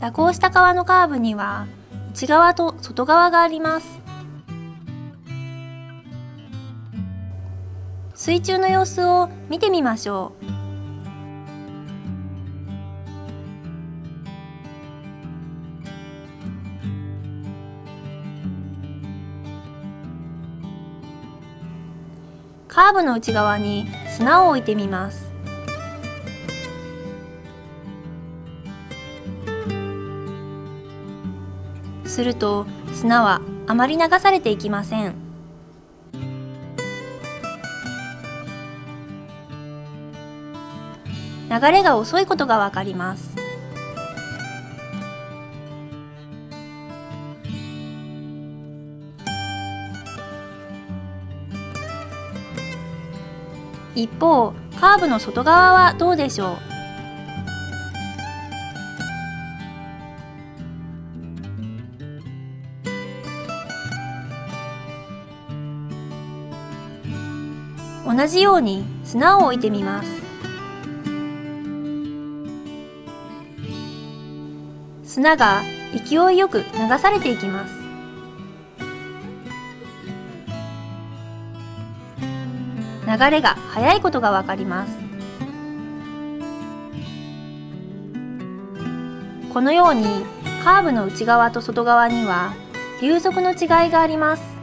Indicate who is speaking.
Speaker 1: 蛇行した川のカーブには内側と外側があります。水中の様子を見てみましょう。カーブの内側に砂を置いてみます。すると砂はあまり流されていきません。流れが遅いことがわかります。一方カーブの外側はどうでしょう？同じように砂を置いてみます。砂が勢いよく流されていきます。流れが速いことがわかります。このようにカーブの内側と外側には流速の違いがあります。